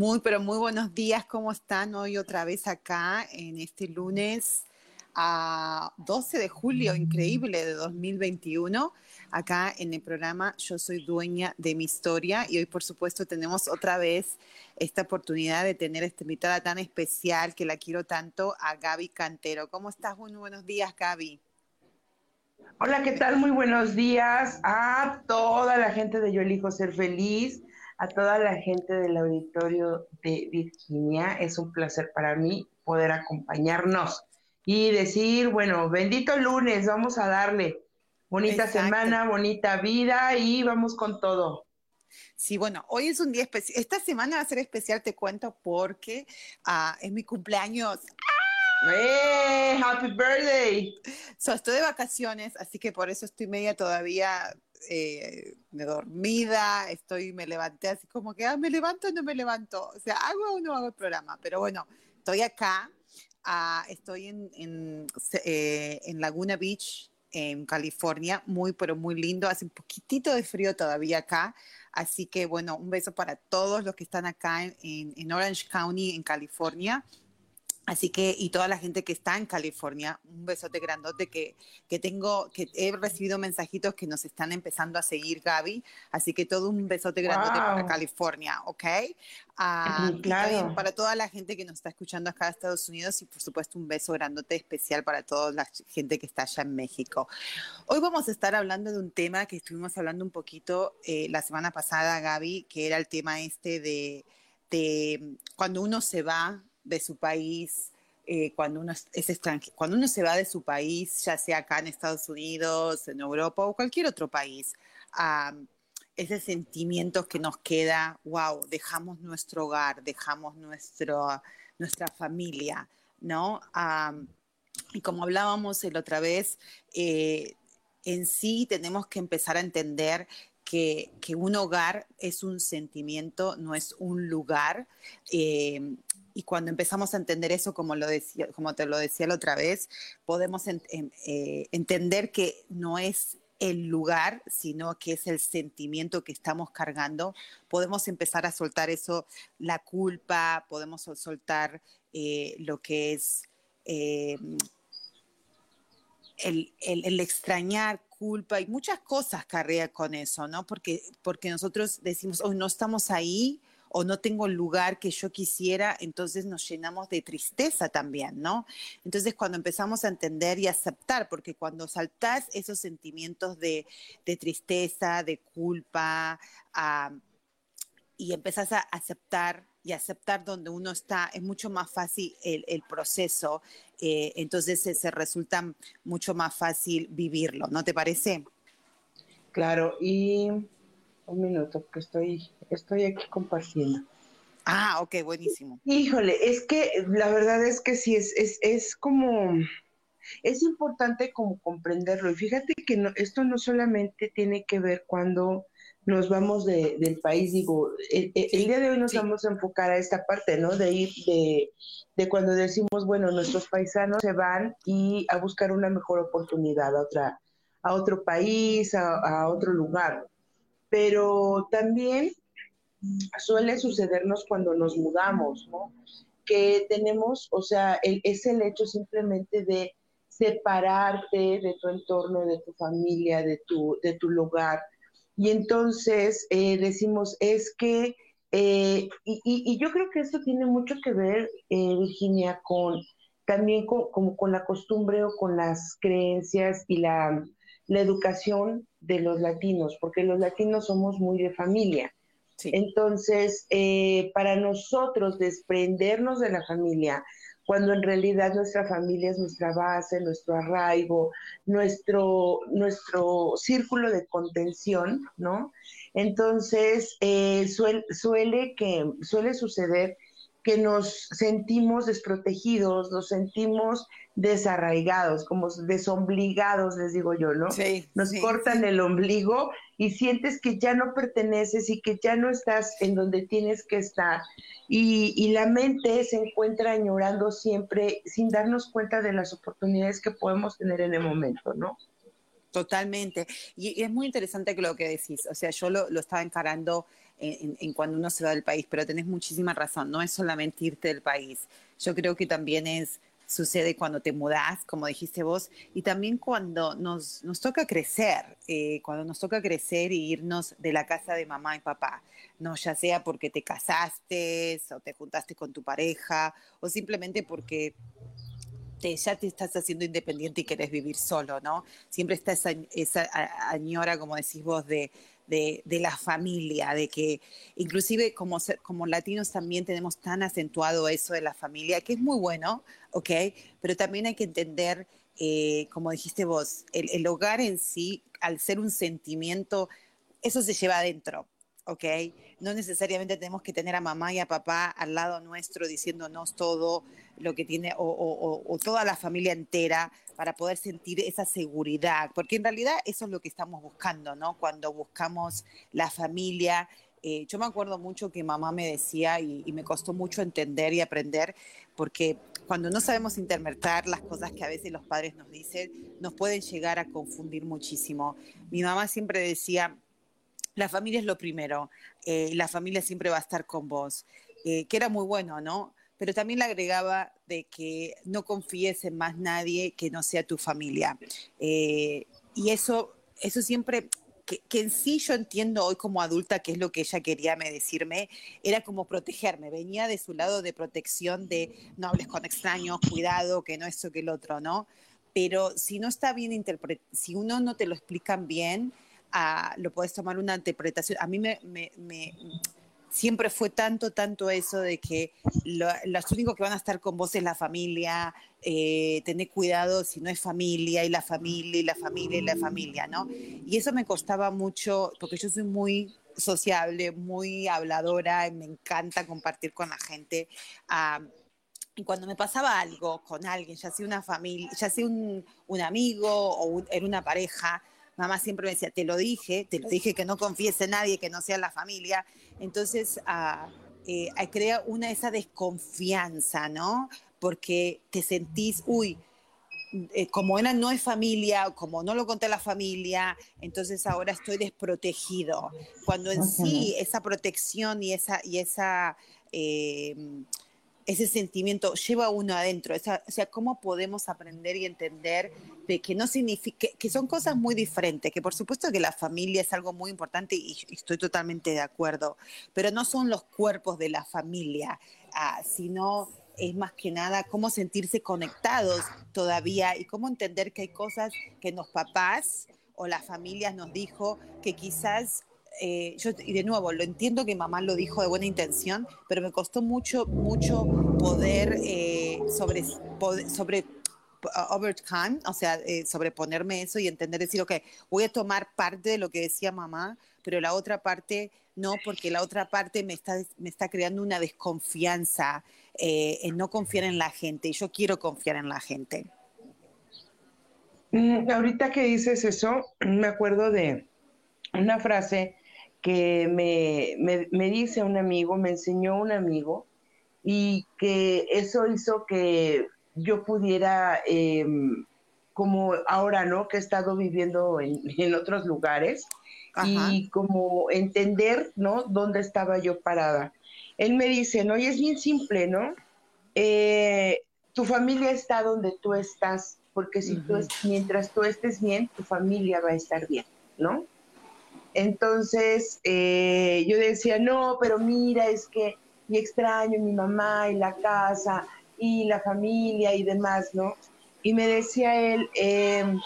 Muy, pero muy buenos días. ¿Cómo están hoy otra vez acá en este lunes a 12 de julio, increíble, de 2021? Acá en el programa Yo soy dueña de mi historia y hoy por supuesto tenemos otra vez esta oportunidad de tener esta invitada tan especial que la quiero tanto, a Gaby Cantero. ¿Cómo estás? Muy buenos días, Gaby. Hola, ¿qué tal? Muy buenos días a toda la gente de Yo Elijo Ser Feliz a toda la gente del auditorio de Virginia. Es un placer para mí poder acompañarnos y decir, bueno, bendito lunes, vamos a darle bonita semana, bonita vida y vamos con todo. Sí, bueno, hoy es un día especial. Esta semana va a ser especial, te cuento, porque uh, es mi cumpleaños. ¡Eh! ¡Happy birthday! So, estoy de vacaciones, así que por eso estoy media todavía eh, dormida, estoy, me levanté así como que, ah, me levanto o no me levanto, o sea, hago o no hago el programa, pero bueno, estoy acá, ah, estoy en, en, eh, en, Laguna Beach, en California, muy, pero muy lindo, hace un poquitito de frío todavía acá, así que bueno, un beso para todos los que están acá en, en Orange County, en California, Así que, y toda la gente que está en California, un besote grandote que, que tengo, que he recibido mensajitos que nos están empezando a seguir, Gaby. Así que todo un besote grandote para California, ¿ok? Uh, claro. para toda la gente que nos está escuchando acá en Estados Unidos y por supuesto un beso grandote especial para toda la gente que está allá en México. Hoy vamos a estar hablando de un tema que estuvimos hablando un poquito eh, la semana pasada, Gaby, que era el tema este de, de cuando uno se va de su país, eh, cuando, uno es, cuando uno se va de su país, ya sea acá en Estados Unidos, en Europa o cualquier otro país, ese sentimiento que nos queda, wow, dejamos nuestro hogar, dejamos nuestro, nuestra familia, ¿no? y como hablábamos el otra vez, eh, en sí tenemos que empezar a entender que, un hogar es un sentimiento, no es un lugar. Eh, y cuando empezamos a entender eso, como, lo decía, como te lo decía la otra vez, podemos eh, entender que no es el lugar, sino que es el sentimiento que estamos cargando. Podemos empezar a soltar eso, la culpa, podemos soltar eh, lo que es el, extrañar culpa y muchas cosas carrea con eso, ¿no? Porque, porque nosotros decimos, hoy no estamos ahí, o no tengo el lugar que yo quisiera, entonces nos llenamos de tristeza también, ¿no? Entonces cuando empezamos a entender y aceptar, porque cuando saltás esos sentimientos de, tristeza, de culpa, y empezás a aceptar y aceptar donde uno está, es mucho más fácil el, proceso, eh, entonces se, se, resulta mucho más fácil vivirlo, ¿no te parece? Claro, y un minuto, que estoy, estoy aquí compartiendo. Ah, ok, buenísimo. Híjole, es que la verdad es que sí, es, es, es como, es importante como comprenderlo. Y fíjate que esto no solamente tiene que ver cuando nos vamos de, del país, digo, el, día de hoy nos vamos a enfocar a esta parte, ¿no? De ir, de, de, cuando decimos, bueno, nuestros paisanos se van y a buscar una mejor oportunidad a otra, a otro país, a, a otro lugar pero también suele sucedernos cuando nos mudamos, ¿no? Que tenemos, o sea, es el hecho simplemente de separarte de tu entorno, de tu familia, de tu, de tu lugar. Y entonces eh, decimos, es que Eh, y, yo creo que esto tiene mucho que ver, eh, Virginia, con también con, como con la costumbre o con las creencias y la, la educación de los latinos, porque los latinos somos muy de familia. Entonces, eh, para nosotros desprendernos de la familia, cuando en realidad nuestra familia es nuestra base, nuestro arraigo, nuestro, nuestro círculo de contención, ¿no? Entonces, eh, suele, suele suceder que nos sentimos desprotegidos, nos sentimos desarraigados, como desobligados, les digo yo, ¿no? Sí, nos cortan el ombligo y sientes que ya no perteneces y que ya no estás en donde tienes que estar. Y, y la mente se encuentra añorando siempre sin darnos cuenta de las oportunidades que podemos tener en el momento, ¿no? Totalmente. Y, es muy interesante lo que decís. O sea, yo lo, lo estaba encarando en, cuando uno se va del país, pero tenés muchísima razón. No es solamente irte del país. Yo creo que también es sucede cuando te mudás, como dijiste vos, y también cuando nos, nos toca crecer, eh, cuando nos toca crecer e irnos de la casa de mamá y papá, no ya sea porque te casaste o te juntaste con tu pareja o simplemente porque ya te estás haciendo independiente y querés vivir solo, ¿no? Siempre está esa, esa añora, como decís vos, de, de, la familia, de que inclusive como, como latinos también tenemos tan acentuado eso de la familia, que es muy bueno, ¿ok? Pero también hay que entender, eh, como dijiste vos, el, el hogar en sí, al ser un sentimiento, eso se lleva adentro, ¿ok? No necesariamente tenemos que tener a mamá y a papá al lado nuestro diciéndonos todo lo que tiene, o, toda la familia entera, para poder sentir esa seguridad, porque en realidad eso es lo que estamos buscando, ¿no? Cuando buscamos la familia. Eh, yo me acuerdo mucho que mamá me decía, y, y me costó mucho entender y aprender, porque cuando no sabemos interpretar las cosas que a veces los padres nos dicen, nos pueden llegar a confundir muchísimo. Mi mamá siempre decía, la familia es lo primero, eh, la familia siempre va a estar con vos, eh, que era muy bueno, ¿no? Pero también le agregaba de que no confíes en más nadie que no sea tu familia. Eh, y eso, eso siempre, que, en sí yo entiendo hoy como adulta qué es lo que ella quería me decirme, era como protegerme, venía de su lado de protección, de no hables con extraños, cuidado, que no eso, que el otro, ¿no? Pero si no está bien interpretado, si uno no te lo explican bien, lo puedes tomar una interpretación. A mí me, siempre fue tanto, tanto eso de que los únicos que van a estar con vos es la familia, eh, tener cuidado si no es familia y la familia y la familia y la familia, ¿no? Y eso me costaba mucho, porque yo soy muy sociable, muy habladora, y me encanta compartir con la gente. y cuando me pasaba algo con alguien, ya sea una familia, ya sea un, amigo o era una pareja, mamá siempre me decía, te lo dije, te lo dije que no confiese nadie que no sea la familia. Entonces, ah, eh, crea una esa desconfianza, ¿no? Porque te sentís, uy, eh, como era no es familia, como no lo conté a la familia, entonces ahora estoy desprotegido. Cuando en sí esa protección y esa, y esa eh, ese sentimiento lleva uno adentro. o sea, ¿cómo podemos aprender y entender de que no significa, que son cosas muy diferentes, que por supuesto que la familia es algo muy importante y, estoy totalmente de acuerdo, pero no son los cuerpos de la familia, ah, sino es más que nada cómo sentirse conectados todavía y cómo entender que hay cosas que los papás o las familias nos dijo que quizás eh, yo, y de nuevo, lo entiendo que mamá lo dijo de buena intención, pero me costó mucho, mucho poder eh, sobre, sobre uh, overcome, o sea, eh, sobreponerme eso y entender, decir, ok, voy a tomar parte de lo que decía mamá, pero la otra parte no, porque la otra parte me está, me está creando una desconfianza en no confiar en la gente, y yo quiero confiar en la gente. Mm, ahorita que dices eso, me acuerdo de una frase que me, me, dice un amigo, me enseñó un amigo, y que eso hizo que yo pudiera, em, como ahora, ¿no? Que he estado viviendo en, en otros lugares, y como entender, ¿no? Dónde estaba yo parada. Él me dice, no, y es bien simple, ¿no? Eh, tu familia está donde tú estás, porque si tú, mientras tú estés bien, tu familia va a estar bien, ¿no? Entonces eh, yo decía, no, pero mira, es que y extraño mi mamá y la casa y la familia y demás, ¿no? Y me decía él, em,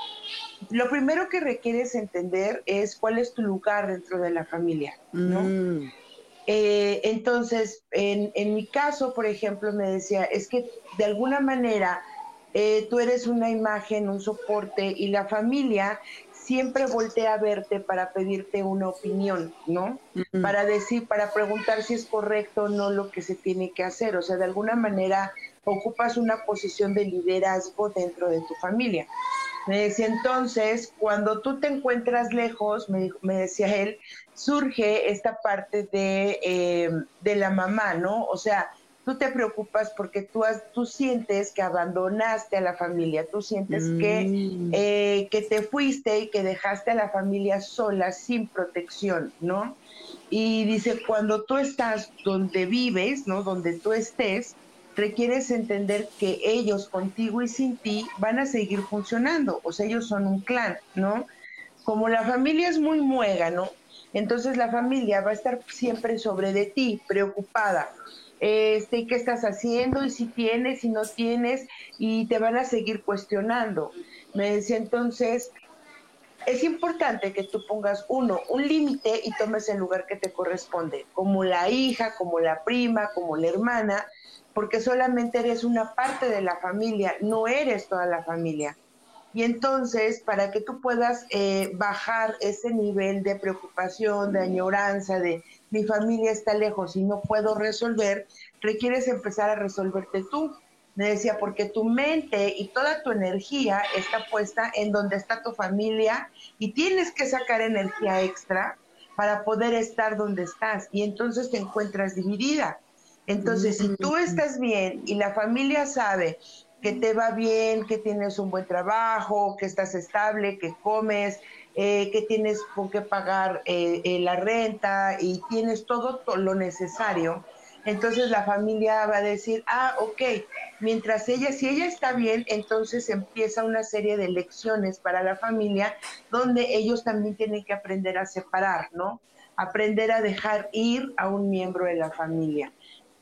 lo primero que requieres entender es cuál es tu lugar dentro de la familia, ¿no? Mm. Eh, entonces, en, en, mi caso, por ejemplo, me decía, es que de alguna manera eh, tú eres una imagen, un soporte y la familia siempre voltea a verte para pedirte una opinión, ¿no? Para decir, para preguntar si es correcto o no lo que se tiene que hacer. O sea, de alguna manera ocupas una posición de liderazgo dentro de tu familia. Me decía entonces, cuando tú te encuentras lejos, me, me decía él, surge esta parte de, eh, de la mamá, ¿no? O sea, tú te preocupas porque tú, has, tú sientes que abandonaste a la familia, tú sientes que, mm. eh, que te fuiste y que dejaste a la familia sola, sin protección, ¿no? Y dice, cuando tú estás donde vives, ¿no? Donde tú estés, requieres entender que ellos contigo y sin ti van a seguir funcionando, o sea, ellos son un clan, ¿no? Como la familia es muy muega, ¿no? Entonces la familia va a estar siempre sobre de ti, preocupada. Este, ¿qué estás haciendo? Y si tienes, si no tienes, y te van a seguir cuestionando. Me decía entonces, es importante que tú pongas uno, un límite y tomes el lugar que te corresponde, como la hija, como la prima, como la hermana, porque solamente eres una parte de la familia, no eres toda la familia. Y entonces, para que tú puedas eh, bajar ese nivel de preocupación, de añoranza, de mi familia está lejos y no puedo resolver, requieres empezar a resolverte tú. Me decía, porque tu mente y toda tu energía está puesta en donde está tu familia y tienes que sacar energía extra para poder estar donde estás y entonces te encuentras dividida. Entonces, si tú estás bien y la familia sabe que te va bien, que tienes un buen trabajo, que estás estable, que comes, eh, que tienes con qué pagar eh, eh, la renta y tienes todo, lo necesario, entonces la familia va a decir, ah, ok, mientras ella, si ella está bien, entonces empieza una serie de lecciones para la familia donde ellos también tienen que aprender a separar, ¿no? Aprender a dejar ir a un miembro de la familia.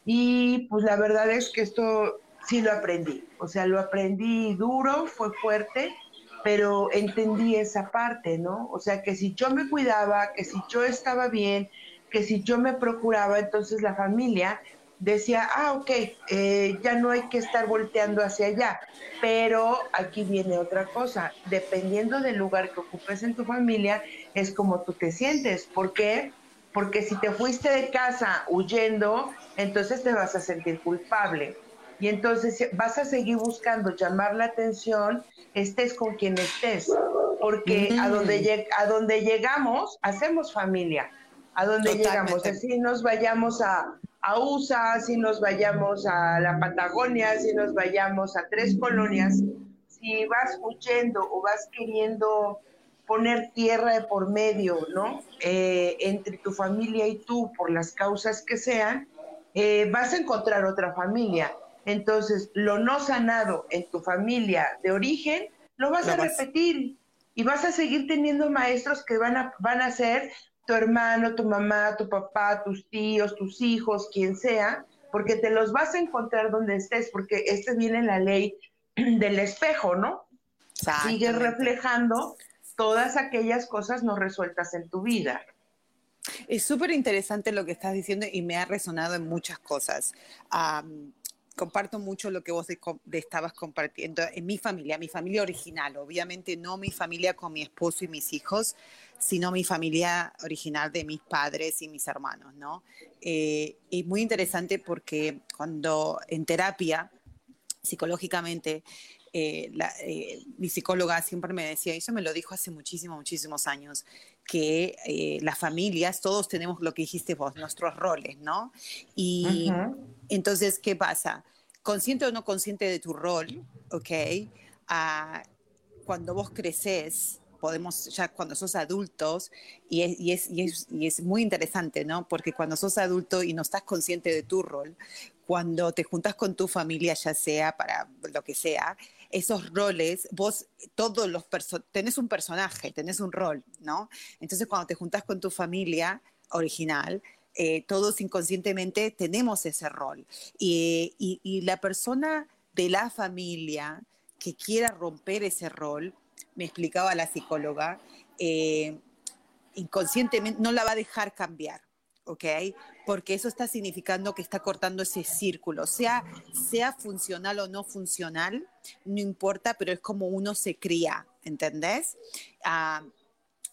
Y pues la verdad es que esto sí lo aprendí. O sea, lo aprendí duro, fue fuerte, pero entendí esa parte, ¿no? O sea, que si yo me cuidaba, que si yo estaba bien, que si yo me procuraba, entonces la familia decía, ah, ok, eh, ya no hay que estar volteando hacia allá. Pero aquí viene otra cosa, dependiendo del lugar que ocupes en tu familia, es como tú te sientes. ¿Por qué? Porque si te fuiste de casa huyendo, entonces te vas a sentir culpable y entonces vas a seguir buscando llamar la atención, estés con quien estés, porque a, donde, a donde llegamos, hacemos familia, a donde llegamos, así nos vayamos a, a USA, si nos vayamos a la Patagonia, si nos vayamos a tres colonias, si vas huyendo o vas queriendo poner tierra de por medio, ¿no? Eh, entre tu familia y tú, por las causas que sean, eh, vas a encontrar otra familia. Entonces, lo no sanado en tu familia de origen, lo vas a repetir y vas a seguir teniendo maestros que van a, van a ser tu hermano, tu mamá, tu papá, tus tíos, tus hijos, quien sea, porque te los vas a encontrar donde estés, porque este viene la ley del espejo, ¿no? Sigue reflejando todas aquellas cosas no resueltas en tu vida. Es súper interesante lo que estás diciendo y me ha resonado en muchas cosas comparto mucho lo que vos estabas compartiendo en mi familia, mi familia original, obviamente no mi familia con mi esposo y mis hijos, sino mi familia original de mis padres y mis hermanos, ¿no? Eh, y muy interesante porque cuando en terapia, psicológicamente, eh, eh, mi psicóloga siempre me decía, eso me lo dijo hace muchísimos, muchísimos años, que las familias, todos tenemos lo que dijiste vos, nuestros roles, ¿no? Y entonces, ¿qué pasa? Consciente o no consciente de tu rol, ¿ok? Ah, cuando vos creces, podemos, ya cuando sos adultos, y es, y, es, y, es, y es, muy interesante, ¿no? Porque cuando sos adulto y no estás consciente de tu rol, cuando te juntas con tu familia, ya sea para lo que sea, esos roles, vos todos los tenés un personaje, tenés un rol, ¿no? Entonces cuando te juntas con tu familia original, eh, todos inconscientemente tenemos ese rol. Y, y, la persona de la familia que quiera romper ese rol, me explicaba la psicóloga, eh, inconscientemente no la va a dejar cambiar. ¿ok? Porque eso está significando que está cortando ese círculo, sea, sea funcional o no funcional, no importa, pero es como uno se cría, ¿entendés? Ah,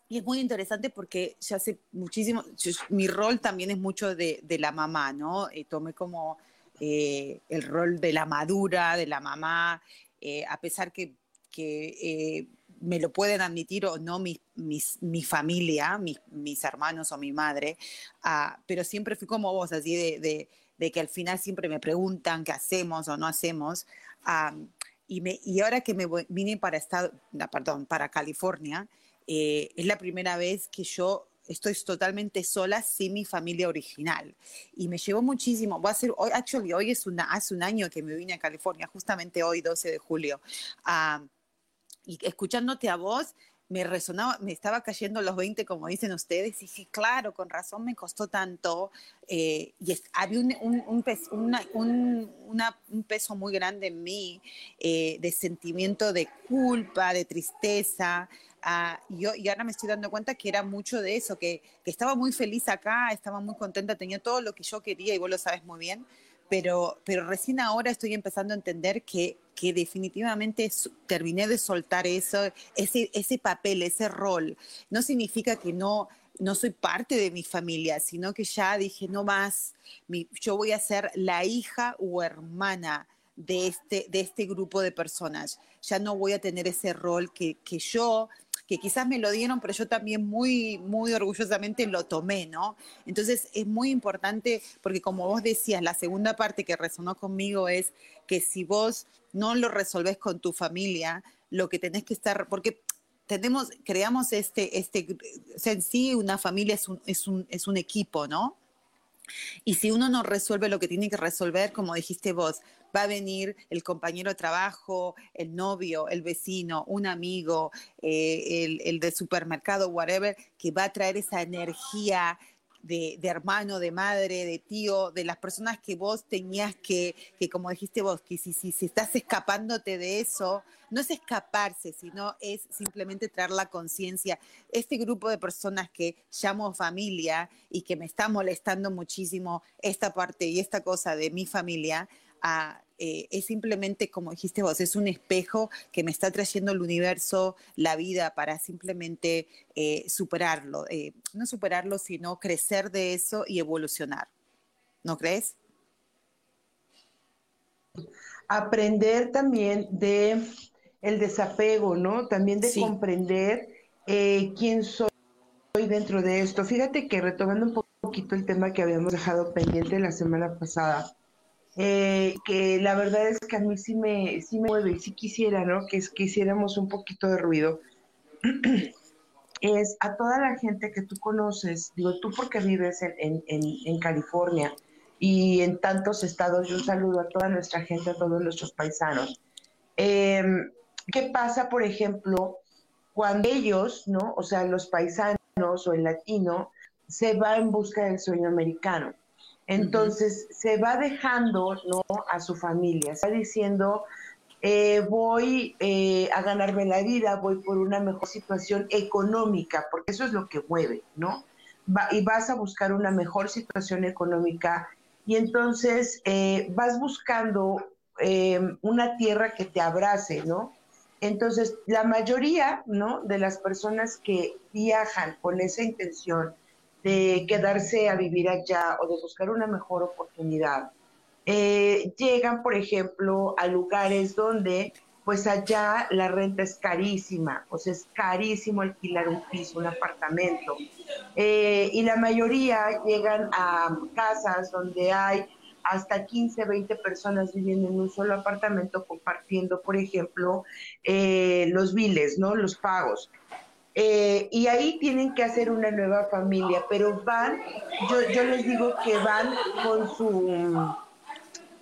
y es muy interesante porque ya hace muchísimo, mi rol también es mucho de, de la mamá, ¿no? Eh, tomé como eh, el rol de la madura, de la mamá, eh, a pesar que, que me lo pueden admitir o no mi, mi familia, mis, hermanos o mi madre, ah, pero siempre fui como vos, así de, de, que al final siempre me preguntan qué hacemos o no hacemos. Ah, y, me, y ahora que me vine para, estado, perdón, para California, eh, es la primera vez que yo estoy totalmente sola sin mi familia original. Y me llevó muchísimo. Voy a hacer, hoy, actually, hoy es una, hace un año que me vine a California, justamente hoy, 12 de julio. Uh, y escuchándote a vos, me resonaba, me estaba cayendo los 20, como dicen ustedes, y dije, claro, con razón me costó tanto. Eh, y había un, un, un, peso, un, peso muy grande en mí eh, de sentimiento de culpa, de tristeza. Y, yo, y ahora me estoy dando cuenta que era mucho de eso, que, que estaba muy feliz acá, estaba muy contenta, tenía todo lo que yo quería y vos lo sabes muy bien, pero, pero recién ahora estoy empezando a entender que, que definitivamente terminé de soltar eso, ese, ese papel, ese rol. No significa que no, no soy parte de mi familia, sino que ya dije, no más, mi, yo voy a ser la hija o hermana de este, de este grupo de personas. Ya no voy a tener ese rol que, que yo que quizás me lo dieron, pero yo también muy, muy orgullosamente lo tomé, ¿no? Entonces es muy importante, porque como vos decías, la segunda parte que resonó conmigo es que si vos no lo resolvés con tu familia, lo que tenés que estar, porque tenemos, creamos este, este, en sí una familia es un, es un, es un equipo, ¿no? Y si uno no resuelve lo que tiene que resolver, como dijiste vos, va a venir el compañero de trabajo, el novio, el vecino, un amigo, eh, el, de supermercado, whatever, que va a traer esa energía de, hermano, de madre, de tío, de las personas que vos tenías que, que como dijiste vos, que si, si, si, estás escapándote de eso, no es escaparse, sino es simplemente traer la conciencia. Este grupo de personas que llamo familia y que me está molestando muchísimo esta parte y esta cosa de mi familia, eh, es simplemente, como dijiste vos, es un espejo que me está trayendo el universo, la vida, para simplemente eh, superarlo. Eh, no superarlo, sino crecer de eso y evolucionar. ¿No crees? Aprender también de el desapego, ¿no? También de comprender quién soy dentro de esto. Fíjate que retomando un poquito el tema que habíamos dejado pendiente la semana pasada, eh, que la verdad es que a mí sí me, sí me mueve sí quisiera, ¿no? Que, que hiciéramos un poquito de ruido. es a toda la gente que tú conoces, digo tú porque vives en, en, en, California y en tantos estados, yo saludo a toda nuestra gente, a todos nuestros paisanos. Em, ¿Qué pasa, por ejemplo, cuando ellos, ¿no? O sea, los paisanos o el latino, se va en busca del sueño americano? Entonces se va dejando ¿no? a su familia, está diciendo, eh, voy eh, a ganarme la vida, voy por una mejor situación económica, porque eso es lo que mueve, ¿no? y vas a buscar una mejor situación económica y entonces eh, vas buscando una tierra que te abrace, ¿no? Entonces, la mayoría, ¿no? De las personas que viajan con esa intención de quedarse a vivir allá o de buscar una mejor oportunidad. Eh, llegan, por ejemplo, a lugares donde pues allá la renta es carísima, o sea, es carísimo alquilar un piso, un apartamento. Eh, y la mayoría llegan a casas donde hay hasta 15, 20 personas viviendo en un solo apartamento compartiendo, por ejemplo, eh, los biles, ¿no? Los pagos. Eh, y ahí tienen que hacer una nueva familia, pero van, yo, yo les digo que van con su,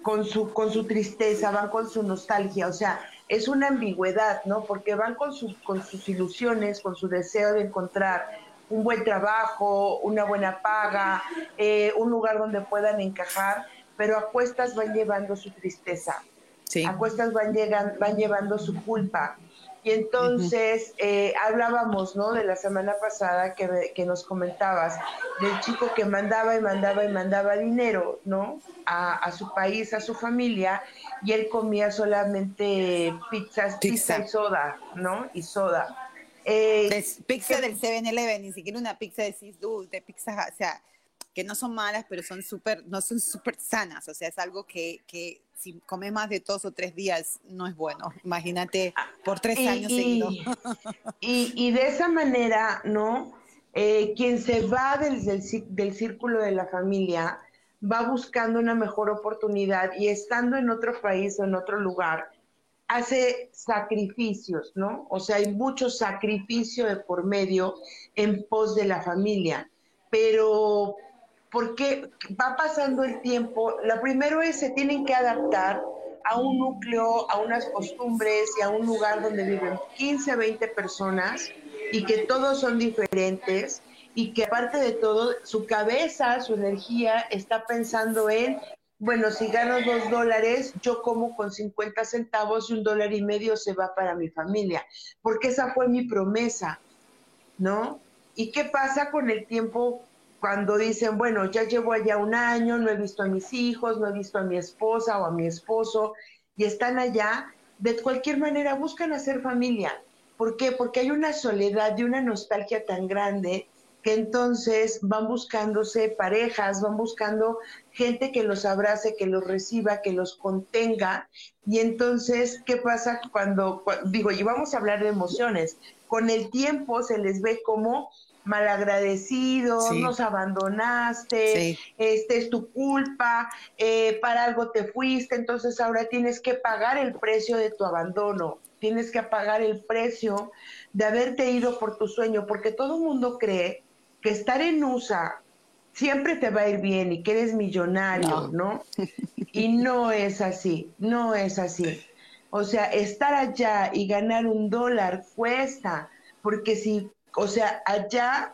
con su, con su tristeza, van con su nostalgia, o sea, es una ambigüedad, ¿no? Porque van con, con sus ilusiones, con su deseo de encontrar un buen trabajo, una buena paga, eh, un lugar donde puedan encajar, pero a cuestas van llevando su tristeza, sí. a cuestas van, llegan, van llevando su culpa. Y entonces eh, hablábamos, ¿no? De la semana pasada que, que, nos comentabas del chico que mandaba y mandaba y mandaba dinero, ¿no? A, a su país, a su familia, y él comía solamente pizzas, pizza, y soda, ¿no? Y soda. Eh, pizza del 7-Eleven, ni siquiera una pizza de Cisdu, de pizza, o sea, que no son malas, pero son súper, no son súper sanas, o sea, es algo que, que si come más de dos o tres días no es bueno. Imagínate por tres años seguidos. Y, y, de esa manera, ¿no? Eh, quien se va del, del, del, círculo de la familia va buscando una mejor oportunidad y estando en otro país o en otro lugar, hace sacrificios, ¿no? O sea, hay mucho sacrificio de por medio en pos de la familia. Pero porque va pasando el tiempo. Lo primero es se tienen que adaptar a un núcleo, a unas costumbres y a un lugar donde viven 15, 20 personas y que todos son diferentes y que aparte de todo, su cabeza, su energía está pensando en, bueno, si gano dos dólares, yo como con 50 centavos y un dólar y medio se va para mi familia, porque esa fue mi promesa, ¿no? ¿Y qué pasa con el tiempo cuando dicen, bueno, ya llevo allá un año, no he visto a mis hijos, no he visto a mi esposa o a mi esposo, y están allá, de cualquier manera buscan hacer familia. ¿Por qué? Porque hay una soledad y una nostalgia tan grande que entonces van buscándose parejas, van buscando gente que los abrace, que los reciba, que los contenga. Y entonces, ¿qué pasa cuando, digo, y vamos a hablar de emociones? Con el tiempo se les ve como malagradecidos, nos abandonaste, este es tu culpa, eh, para algo te fuiste, entonces ahora tienes que pagar el precio de tu abandono, tienes que pagar el precio de haberte ido por tu sueño, porque todo el mundo cree que estar en USA siempre te va a ir bien y que eres millonario, ¿no? Y no es así, no es así. O sea, estar allá y ganar un dólar cuesta, porque si o sea, allá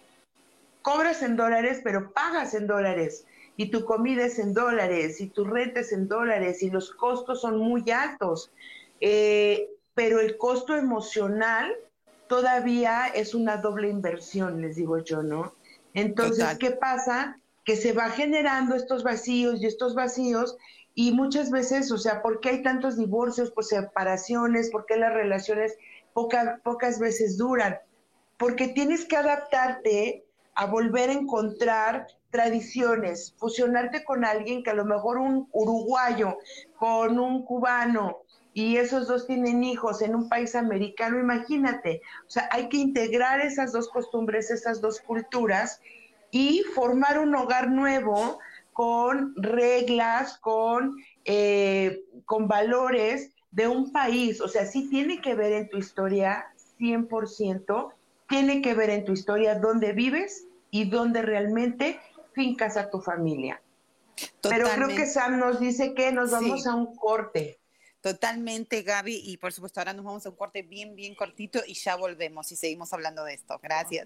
cobras en dólares, pero pagas en dólares. Y tu comida es en dólares, y tu renta es en dólares, y los costos son muy altos. Eh, pero el costo emocional todavía es una doble inversión, les digo yo, ¿no? Entonces, ¿qué pasa? Que se va generando estos vacíos y estos vacíos y muchas veces, o sea, ¿por qué hay tantos divorcios, pues separaciones? ¿Por qué las relaciones pocas veces duran? Porque tienes que adaptarte a volver a encontrar tradiciones, fusionarte con alguien que a lo mejor un uruguayo con un cubano y esos dos tienen hijos en un país americano, imagínate, o sea, hay que integrar esas dos costumbres, esas dos culturas y formar un hogar nuevo con reglas, con, eh, con valores de un país, o sea, sí tiene que ver en tu historia 100%, tiene que ver en tu historia dónde vives y dónde realmente fincas a tu familia. Pero creo que Sam nos dice que nos vamos a un corte. Totalmente, Gaby, y por supuesto ahora nos vamos a un corte bien, bien cortito y ya volvemos y seguimos hablando de esto. Gracias.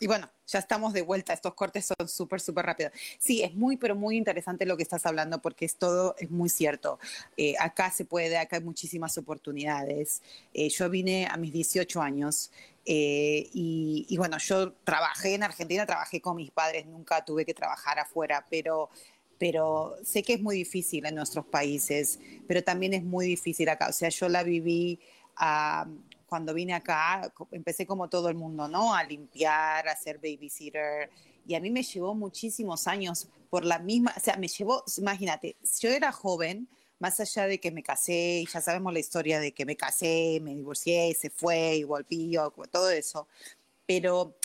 Y bueno, ya estamos de vuelta, estos cortes son súper, súper rápidos. Sí, es muy, pero muy interesante lo que estás hablando porque es todo, es muy cierto. Eh, acá se puede, acá hay muchísimas oportunidades. Eh, yo vine a mis 18 años eh, y, bueno, yo trabajé en Argentina, trabajé con mis padres, nunca tuve que trabajar afuera, pero pero sé que es muy difícil en nuestros países, pero también es muy difícil acá. O sea, yo la viví a cuando vine acá, empecé como todo el mundo, ¿no? A limpiar, a ser babysitter. Y a mí me llevó muchísimos años por la misma, o sea, me llevó, imagínate, yo era joven, más allá de que me casé, y ya sabemos la historia de que me casé, me divorcié, se fue y volví, todo eso. Pero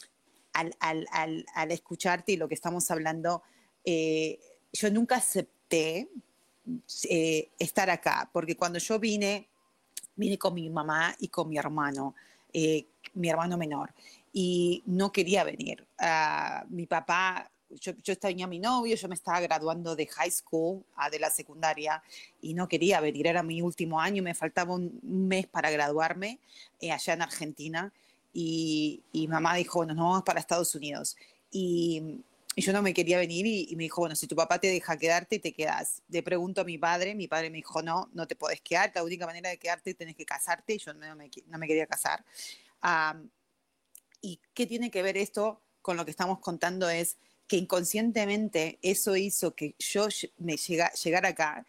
al, al, al, al escucharte y lo que estamos hablando, eh, yo nunca acepté eh, estar acá, porque cuando yo vine, vine con mi mamá y con mi hermano, eh, mi hermano menor, y no quería venir. Uh, mi papá, yo, yo tenía mi novio, yo me estaba graduando de high school, uh, de la secundaria, y no quería venir, era mi último año, me faltaba un, mes para graduarme eh, allá en Argentina, y, y mamá dijo, nos vamos para Estados Unidos. Y y yo no me quería venir y, me dijo, bueno, si tu papá te deja quedarte, te quedas. Le pregunto a mi padre, mi padre me dijo, no, no te puedes quedar, la única manera de quedarte tenés que casarte, y yo no me, no me quería casar. ¿Y qué tiene que ver esto con lo que estamos contando? Es que inconscientemente eso hizo que yo me llega, llegara acá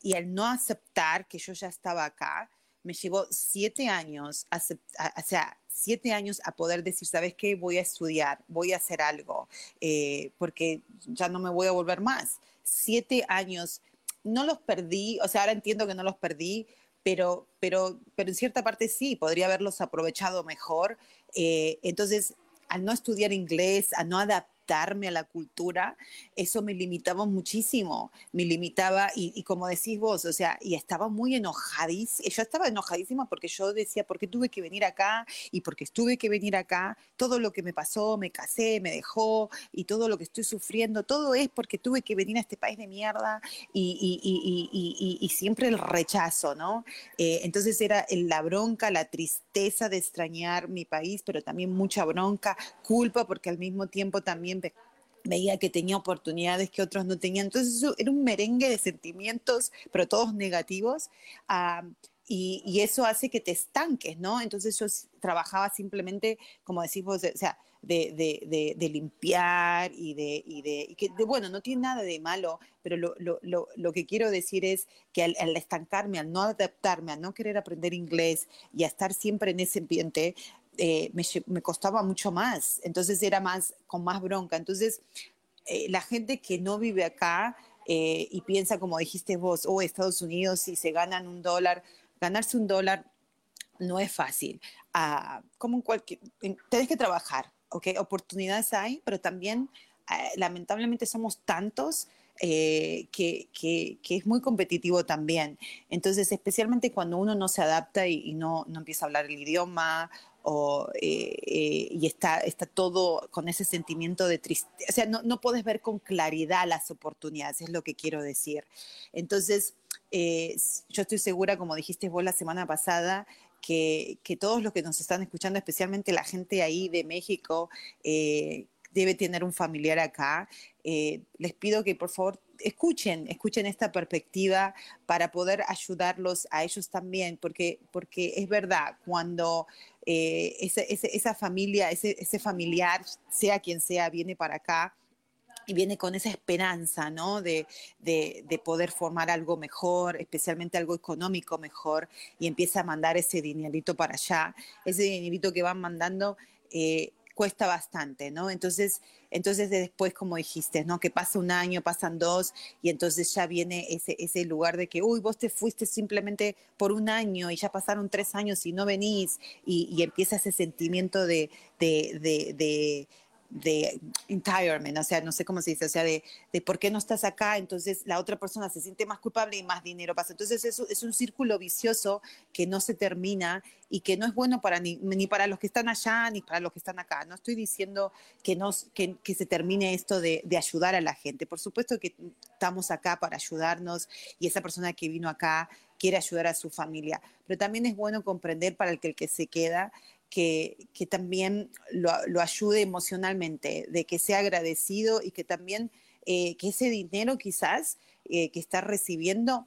y al no aceptar que yo ya estaba acá, me llevó siete años, o sea, siete años a poder decir, ¿sabes qué? Voy a estudiar, voy a hacer algo, eh, porque ya no me voy a volver más. Siete años, no los perdí, o sea, ahora entiendo que no los perdí, pero, pero, pero en cierta parte sí, podría haberlos aprovechado mejor. Eh, entonces, al no estudiar inglés, a no adaptar, a la cultura, eso me limitaba muchísimo, me limitaba y, como decís vos, o sea, y estaba muy enojadísima, yo estaba enojadísima porque yo decía, ¿por qué tuve que venir acá? Y porque tuve que venir acá, todo lo que me pasó, me casé, me dejó y todo lo que estoy sufriendo, todo es porque tuve que venir a este país de mierda y, y, y siempre el rechazo, ¿no? Eh, entonces era la bronca, la tristeza de extrañar mi país, pero también mucha bronca, culpa porque al mismo tiempo también veía que tenía oportunidades que otros no tenían. Entonces era un merengue de sentimientos, pero todos negativos. y, eso hace que te estanques, ¿no? Entonces yo trabajaba simplemente, como decimos, o sea, de, de, limpiar y de, y de, que, bueno, no tiene nada de malo, pero lo, lo, lo, lo que quiero decir es que al, al, estancarme, al no adaptarme, al no querer aprender inglés y a estar siempre en ese ambiente, eh, me, costaba mucho más, entonces era más con más bronca. Entonces, eh, la gente que no vive acá eh, y piensa, como dijiste vos, oh, Estados Unidos, si se ganan un dólar, ganarse un dólar no es fácil. Ah, como en cualquier, tienes que trabajar, ¿ok? Oportunidades hay, pero también lamentablemente somos tantos eh, que, es muy competitivo también. Entonces, especialmente cuando uno no se adapta y, no, no, empieza a hablar el idioma o, eh, eh, y está, está todo con ese sentimiento de tristeza, o sea, no, no puedes ver con claridad las oportunidades, es lo que quiero decir. Entonces, yo estoy segura, como dijiste vos la semana pasada, que, que, todos los que nos están escuchando, especialmente la gente ahí de México, debe tener un familiar acá. Eh, les pido que por favor escuchen, escuchen esta perspectiva para poder ayudarlos a ellos también, porque, porque es verdad, cuando eh, esa, familia, ese, familiar, sea quien sea, viene para acá, y viene con esa esperanza, ¿no? De, poder formar algo mejor, especialmente algo económico mejor, y empieza a mandar ese dinerito para allá. Ese dinerito que van mandando eh, cuesta bastante, ¿no? Entonces, entonces después, como dijiste, ¿no? Que pasa un año, pasan dos, y entonces ya viene ese, lugar de que, uy, vos te fuiste simplemente por un año y ya pasaron tres años y no venís, y, empieza ese sentimiento de, de de entirement, o sea, no sé cómo se dice, o sea, de, de, por qué no estás acá, entonces la otra persona se siente más culpable y más dinero pasa. Entonces eso es un círculo vicioso que no se termina y que no es bueno para ni, ni, para los que están allá ni para los que están acá. No estoy diciendo que, nos, que, que se termine esto de, de, ayudar a la gente. Por supuesto que estamos acá para ayudarnos y esa persona que vino acá quiere ayudar a su familia, pero también es bueno comprender para el que, el que se queda que, también lo, ayude emocionalmente, de que sea agradecido y que también eh, que ese dinero quizás eh, que está recibiendo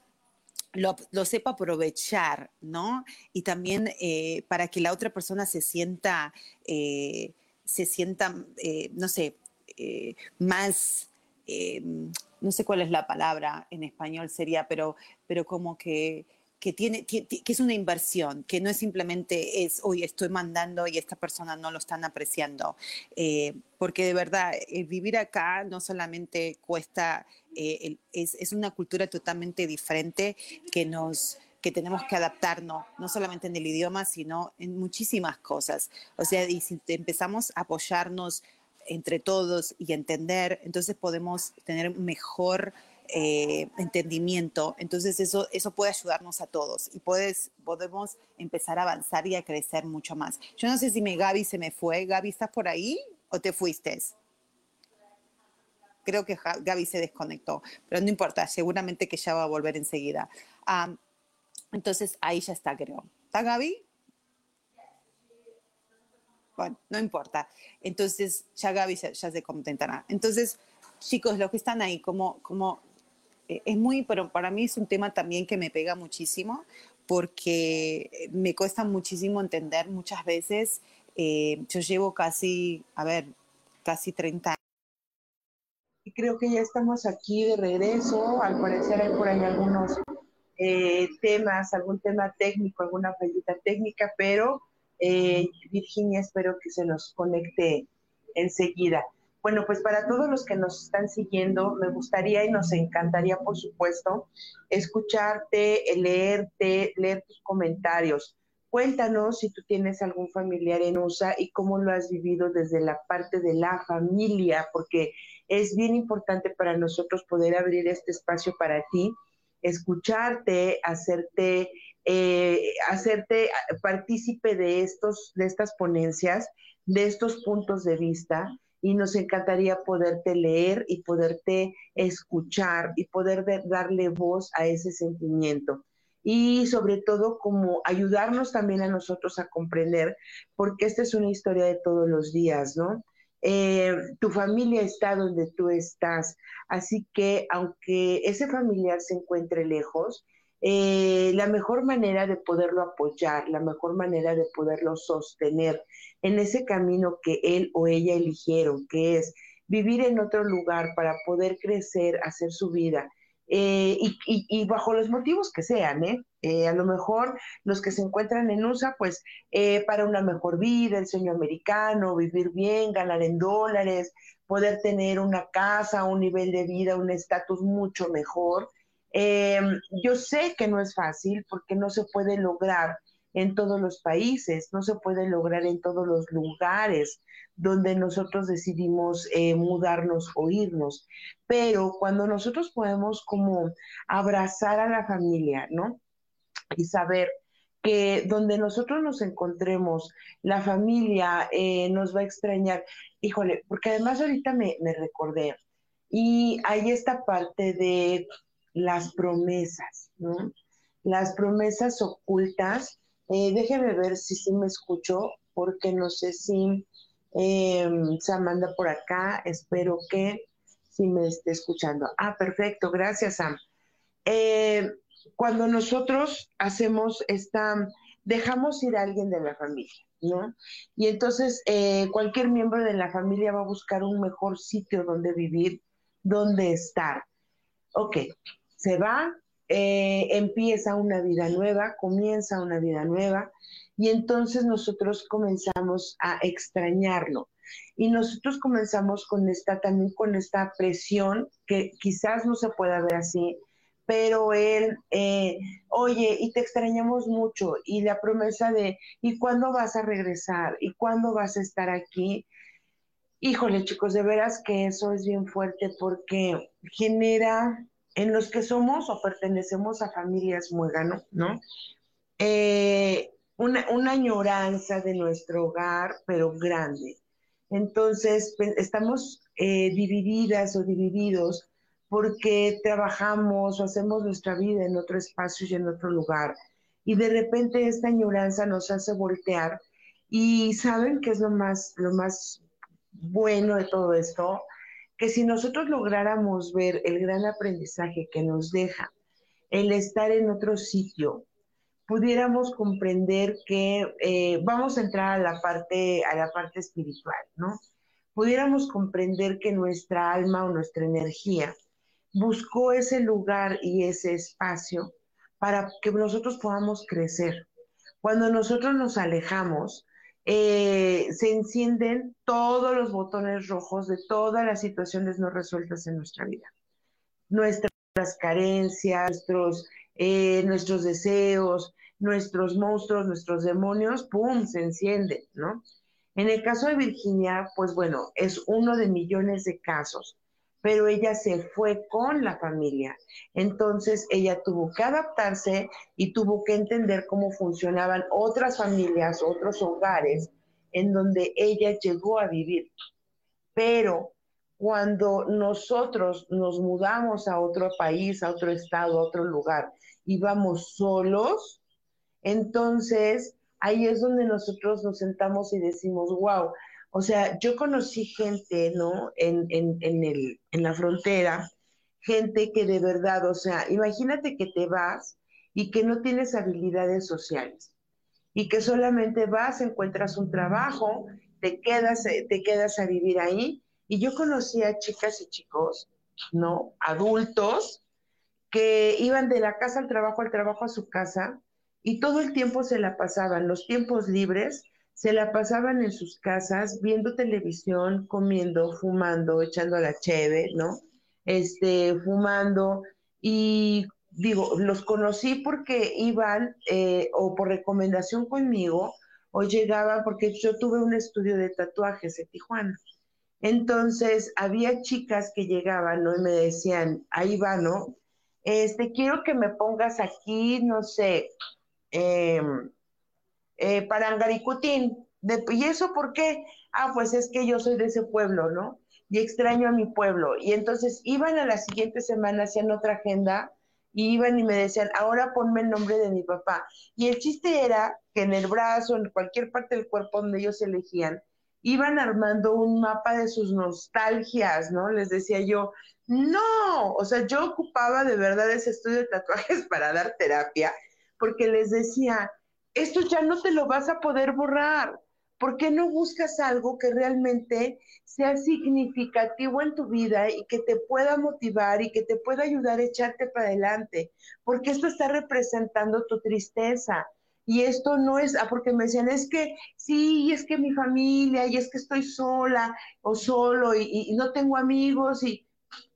lo, sepa aprovechar, ¿no? Y también eh, para que la otra persona se sienta, se sienta, no sé, más, no sé cuál es la palabra en español sería, pero, pero como que que, tiene, que es una inversión, que no es simplemente es, hoy estoy mandando y esta persona no lo están apreciando. Eh, porque de verdad, vivir acá no solamente cuesta, eh, es, es, una cultura totalmente diferente que nos que tenemos que adaptarnos, no solamente en el idioma, sino en muchísimas cosas. O sea, y si empezamos a apoyarnos entre todos y entender, entonces podemos tener mejor eh, entendimiento. Entonces eso, eso puede ayudarnos a todos y puedes, podemos empezar a avanzar y a crecer mucho más. Yo no sé si mi Gaby se me fue. Gaby, ¿estás por ahí o te fuiste? Creo que Gaby se desconectó, pero no importa, seguramente que ya va a volver enseguida. entonces ahí ya está, creo. ¿Está Gaby? Bueno, no importa. Entonces ya Gaby ya, se contentará. Entonces, chicos, los que están ahí, como, como es muy, pero para mí es un tema también que me pega muchísimo porque me cuesta muchísimo entender muchas veces. Eh, yo llevo casi, a ver, casi 30 años. Y creo que ya estamos aquí de regreso. Al parecer hay por ahí algunos eh, temas, algún tema técnico, alguna fallita técnica, pero Virginia espero que se nos conecte enseguida. Bueno, pues para todos los que nos están siguiendo, me gustaría y nos encantaría, por supuesto, escucharte, leerte, leer tus comentarios. Cuéntanos si tú tienes algún familiar en USA y cómo lo has vivido desde la parte de la familia, porque es bien importante para nosotros poder abrir este espacio para ti, escucharte, hacerte, eh, hacerte partícipe de estos, de estas ponencias, de estos puntos de vista y nos encantaría poderte leer y poderte escuchar y poder darle voz a ese sentimiento. Y sobre todo como ayudarnos también a nosotros a comprender, porque esta es una historia de todos los días, ¿no? Eh, tu familia está donde tú estás, así que aunque ese familiar se encuentre lejos, eh, la mejor manera de poderlo apoyar, la mejor manera de poderlo sostener en ese camino que él o ella eligieron, que es vivir en otro lugar para poder crecer, hacer su vida. Eh, y, bajo los motivos que sean, ¿eh? ¿eh? A lo mejor los que se encuentran en USA, pues para una mejor vida, el sueño americano, vivir bien, ganar en dólares, poder tener una casa, un nivel de vida, un estatus mucho mejor. Yo sé que no es fácil porque no se puede lograr en todos los países, no se puede lograr en todos los lugares donde nosotros decidimos eh, mudarnos o irnos. Pero cuando nosotros podemos como abrazar a la familia, ¿no? Y saber que donde nosotros nos encontremos, la familia eh, nos va a extrañar. Híjole, porque además ahorita me, me recordé, y hay esta parte de las promesas, ¿no? Las promesas ocultas. Eh, déjeme ver si sí me escucho, porque no sé si eh, por acá. Espero que sí me esté escuchando. Ah, perfecto. Gracias, Sam. Eh, cuando nosotros hacemos esta, dejamos ir a alguien de la familia, ¿no? Y entonces eh, cualquier miembro de la familia va a buscar un mejor sitio donde vivir, donde estar. Ok, se va, eh, empieza una vida nueva, comienza una vida nueva, y entonces nosotros comenzamos a extrañarlo. Y nosotros comenzamos con esta, también con esta presión, que quizás no se pueda ver así, pero él, eh, oye, y te extrañamos mucho, y la promesa de, ¿y cuándo vas a regresar? ¿Y cuándo vas a estar aquí? Híjole, chicos, de veras que eso es bien fuerte porque genera en los que somos o pertenecemos a familias muégano, ¿no? Eh, una, una añoranza de nuestro hogar, pero grande. Entonces, estamos eh, divididas o divididos porque trabajamos o hacemos nuestra vida en otro espacio y en otro lugar. Y de repente esta añoranza nos hace voltear. Y saben que es lo más, lo más bueno de todo esto, que si nosotros lográramos ver el gran aprendizaje que nos deja el estar en otro sitio, pudiéramos comprender que eh, vamos a entrar a la parte a la parte espiritual, ¿no? Pudiéramos comprender que nuestra alma o nuestra energía buscó ese lugar y ese espacio para que nosotros podamos crecer. Cuando nosotros nos alejamos, eh, se encienden todos los botones rojos de todas las situaciones no resueltas en nuestra vida. Nuestras carencias, nuestros, eh, nuestros deseos, nuestros monstruos, nuestros demonios, ¡pum!, se encienden, ¿no? En el caso de Virginia, pues bueno, es uno de millones de casos pero ella se fue con la familia. Entonces ella tuvo que adaptarse y tuvo que entender cómo funcionaban otras familias, otros hogares en donde ella llegó a vivir. Pero cuando nosotros nos mudamos a otro país, a otro estado, a otro lugar y vamos solos, entonces ahí es donde nosotros nos sentamos y decimos, wow, o sea, yo conocí gente, ¿no? En, en, en, el, en la frontera, gente que de verdad, o sea, imagínate que te vas y que no tienes habilidades sociales y que solamente vas, encuentras un trabajo, te quedas, eh, te quedas a vivir ahí. Y yo conocí a chicas y chicos, ¿no? Adultos que iban de la casa al trabajo, al trabajo a su casa y todo el tiempo se la pasaban, los tiempos libres, se la pasaban en sus casas viendo televisión, comiendo, fumando, echando la cheve, ¿no? Este, fumando y digo, los conocí porque iban eh, o por recomendación conmigo o llegaban porque yo tuve un estudio de tatuajes en Tijuana. Entonces, había chicas que llegaban, ¿no? Y me decían, ahí va, ¿no? Este, quiero que me pongas aquí, no sé, eh, eh, Parangaricutín. ¿Y eso por qué? Ah, pues es que yo soy de ese pueblo, ¿no? Y extraño a mi pueblo. Y entonces iban a la siguiente semana, hacían otra agenda, y iban y me decían, ahora ponme el nombre de mi papá. Y el chiste era que en el brazo, en cualquier parte del cuerpo donde ellos elegían, iban armando un mapa de sus nostalgias, ¿no? Les decía yo, no, o sea, yo ocupaba de verdad ese estudio de tatuajes para dar terapia, porque les decía, esto ya no te lo vas a poder borrar. ¿Por qué no buscas algo que realmente sea significativo en tu vida y que te pueda motivar y que te pueda ayudar a echarte para adelante? Porque esto está representando tu tristeza. Y esto no es, ah, porque me decían, es que sí, es que mi familia, y es que estoy sola o solo y, y no tengo amigos y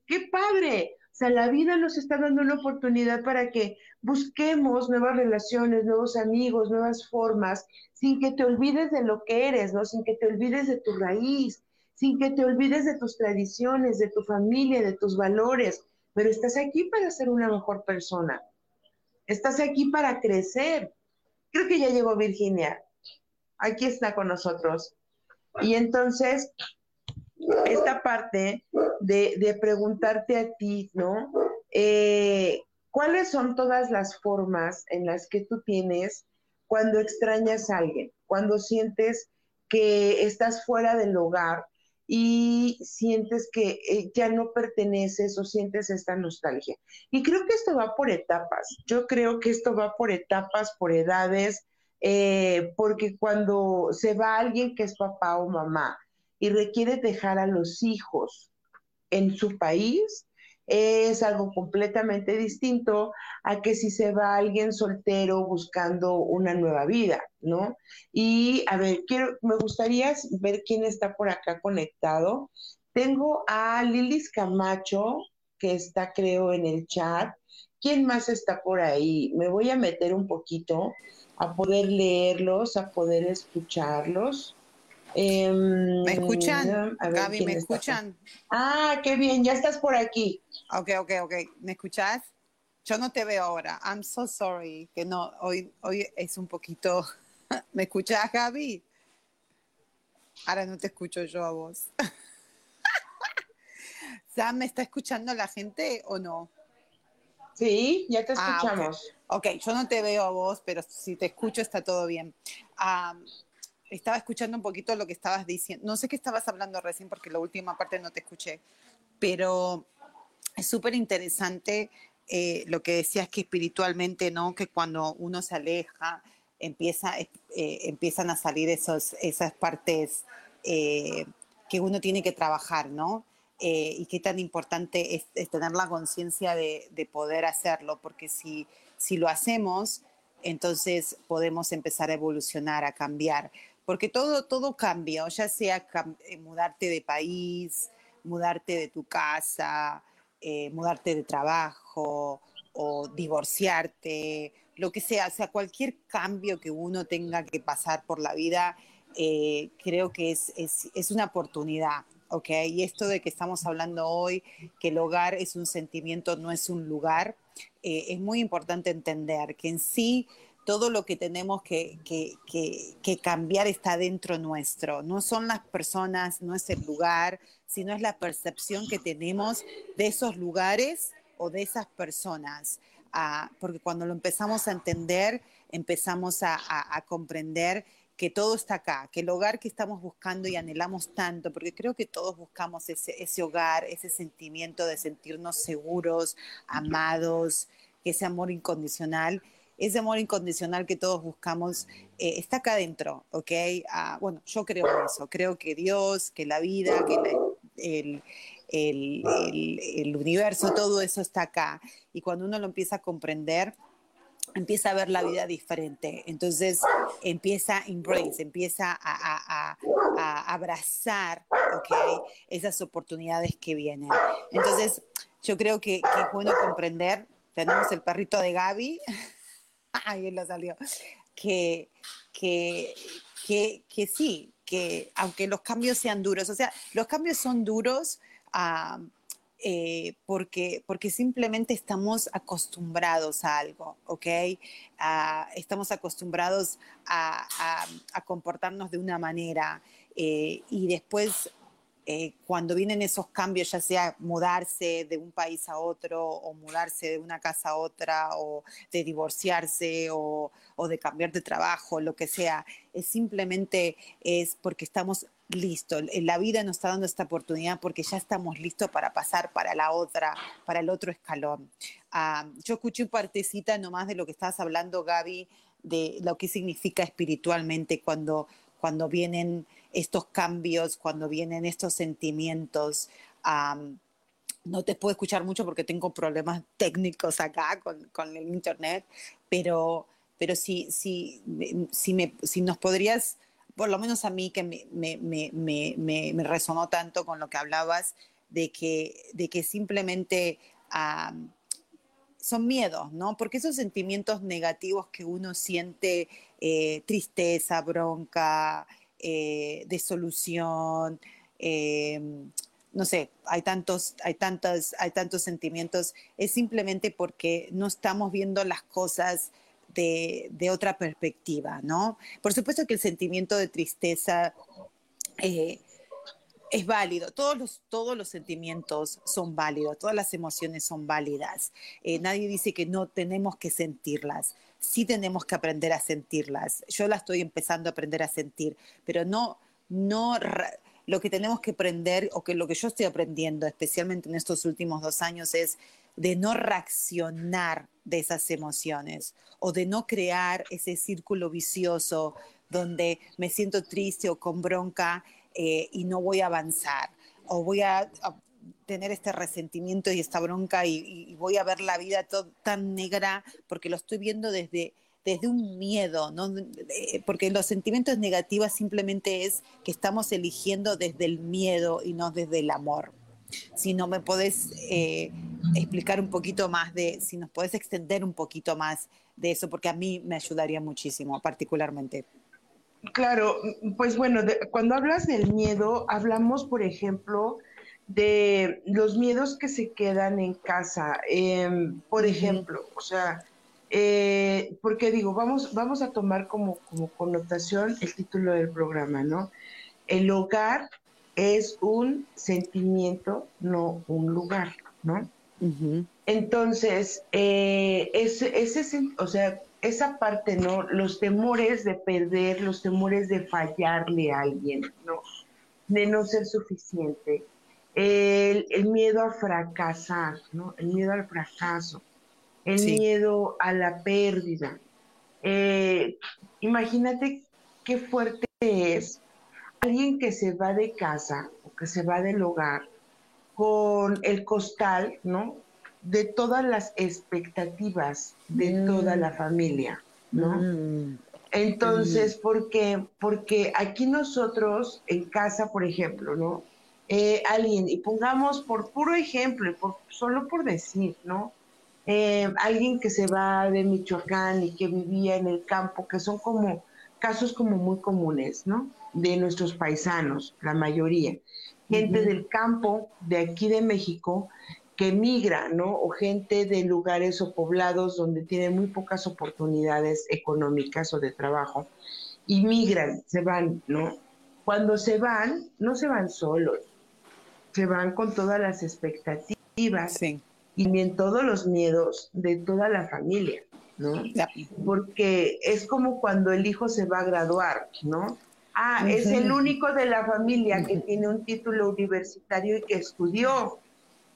qué padre. O sea, la vida nos está dando una oportunidad para que busquemos nuevas relaciones, nuevos amigos, nuevas formas, sin que te olvides de lo que eres, ¿no? Sin que te olvides de tu raíz, sin que te olvides de tus tradiciones, de tu familia, de tus valores, pero estás aquí para ser una mejor persona. Estás aquí para crecer. Creo que ya llegó Virginia. Aquí está con nosotros. Y entonces, esta parte de, preguntarte a ti, ¿no? Eh, ¿Cuáles son todas las formas en las que tú tienes cuando extrañas a alguien, cuando sientes que estás fuera del hogar y sientes que eh, ya no perteneces o sientes esta nostalgia? Y creo que esto va por etapas. Yo creo que esto va por etapas, por edades, eh, porque cuando se va alguien que es papá o mamá y requiere dejar a los hijos en su país, es algo completamente distinto a que si se va alguien soltero buscando una nueva vida, ¿no? Y a ver, quiero, me gustaría ver quién está por acá conectado. Tengo a Lilis Camacho, que está creo en el chat. ¿Quién más está por ahí? Me voy a meter un poquito a poder leerlos, a poder escucharlos. Em, ¿Me escuchan? Gaby, ¿me escuchan? Ah, qué bien, ya estás por aquí. Ok, ok, ok. ¿Me escuchas? Yo no te veo ahora. I'm so sorry que no, hoy, hoy es un poquito... ¿Me escuchas, Gaby? Ahora no te escucho yo a vos. Sam, ¿me está escuchando la gente o no? Sí, ya te ah, escuchamos. ok, yo no te veo a vos, pero si te escucho está todo bien. Estaba escuchando un poquito lo que estabas diciendo. No sé qué estabas hablando recién porque la última parte no te escuché, pero es súper interesante eh, lo que decías que espiritualmente, ¿no? Que cuando uno se aleja, empieza, eh, empiezan a salir esos, esas partes eh, que uno tiene que trabajar, ¿no? Eh, y qué tan importante es, tener la conciencia de, poder hacerlo, porque si, si lo hacemos, entonces podemos empezar a evolucionar, a cambiar, porque todo, todo cambia, ya sea eh, mudarte de país, mudarte de tu casa, eh, mudarte de trabajo o divorciarte, lo que sea, o sea, cualquier cambio que uno tenga que pasar por la vida, creo que es, es, es una oportunidad ¿ok? Y esto de que estamos hablando hoy, que el hogar es un sentimiento, no es un lugar, eh, es muy importante entender que en sí todo lo que tenemos que, cambiar está dentro nuestro. No son las personas, no es el lugar, sino es la percepción que tenemos de esos lugares o de esas personas. Ah, porque cuando lo empezamos a entender, empezamos a, comprender que todo está acá, que el hogar que estamos buscando y anhelamos tanto, porque creo que todos buscamos ese hogar, ese sentimiento de sentirnos seguros, amados, ese amor incondicional, ese amor incondicional que todos buscamos eh, está acá adentro, ¿ok? Ah, bueno, yo creo en eso, creo que Dios, que la vida, que el, el, el universo, todo eso está acá. Y cuando uno lo empieza a comprender, empieza a ver la vida diferente. Entonces empieza a embrace, empieza a, abrazar esas oportunidades que vienen. Entonces yo creo que, es bueno comprender, tenemos el perrito de Gaby, ahí lo salió, que, que, que, sí, que aunque los cambios sean duros, o sea, los cambios son duros, a eh, porque, porque simplemente estamos acostumbrados a algo, ¿ok? estamos acostumbrados a, comportarnos de una manera eh, y después eh, cuando vienen esos cambios, ya sea mudarse de un país a otro o mudarse de una casa a otra o de divorciarse o, o de cambiar de trabajo, lo que sea, es simplemente es porque estamos listos. La vida nos está dando esta oportunidad porque ya estamos listos para pasar para la otra, para el otro escalón. Ah, yo escuché partecita nomás de lo que estabas hablando, Gaby, de lo que significa espiritualmente cuando, cuando vienen estos cambios, cuando vienen estos sentimientos. no te puedo escuchar mucho porque tengo problemas técnicos acá con, con el internet, pero, pero si, si, si, me, si nos podrías, por lo menos a mí que me, me, me, resonó tanto con lo que hablabas, de que, de que simplemente son miedos, ¿no? Porque esos sentimientos negativos que uno siente, eh, tristeza, bronca, eh, desolución, eh, no sé, hay tantos, hay, tantos, hay tantos sentimientos, es simplemente porque no estamos viendo las cosas de, otra perspectiva, ¿no? Por supuesto que el sentimiento de tristeza es válido, todos los, todos los sentimientos son válidos, todas las emociones son válidas. Eh, nadie dice que no tenemos que sentirlas, sí tenemos que aprender a sentirlas. Yo la estoy empezando a aprender a sentir, pero no, no, lo que tenemos que aprender, o que lo que yo estoy aprendiendo, especialmente en estos últimos dos años, es de no reaccionar de esas emociones o de no crear ese círculo vicioso donde me siento triste o con bronca eh, y no voy a avanzar o voy a, tener este resentimiento y esta bronca y, voy a ver la vida tan negra porque lo estoy viendo desde, desde un miedo, ¿no? porque los sentimientos negativos simplemente es que estamos eligiendo desde el miedo y no desde el amor. Si no me podés eh, explicar un poquito más de, si nos podés extender un poquito más de eso, porque a mí me ayudaría muchísimo, particularmente. Claro, pues bueno, cuando hablas del miedo, hablamos, por ejemplo, de los miedos que se quedan en casa. Em, por ejemplo, o sea, eh, porque digo, vamos, vamos a tomar como, como connotación el título del programa, ¿no? El hogar es un sentimiento, no un lugar, ¿no? Entonces, eh, ese, ese, o sea, esa parte, ¿no? Los temores de perder, los temores de fallarle a alguien, ¿no? De no ser suficiente. El, miedo a fracasar, ¿no? El miedo al fracaso. El miedo a la pérdida. Eh, imagínate qué fuerte es alguien que se va de casa o que se va del hogar con el costal, ¿no? De todas las expectativas de mm. toda la familia, ¿no? Mm. Entonces, ¿por qué? Porque aquí nosotros en casa, por ejemplo, ¿no? Eh, alguien, y pongamos por puro ejemplo, por, solo por decir, ¿no? Eh, alguien que se va de Michoacán y que vivía en el campo, que son como casos como muy comunes, ¿no? De nuestros paisanos, la mayoría. Gente del campo de aquí de México que migra, ¿no? O gente de lugares o poblados donde tienen muy pocas oportunidades económicas o de trabajo y migran, se van, ¿no? Cuando se van, no se van solos, se van con todas las expectativas y también todos los miedos de toda la familia, ¿no? Porque es como cuando el hijo se va a graduar, ¿no? Ah, es el único de la familia que tiene un título universitario y que estudió.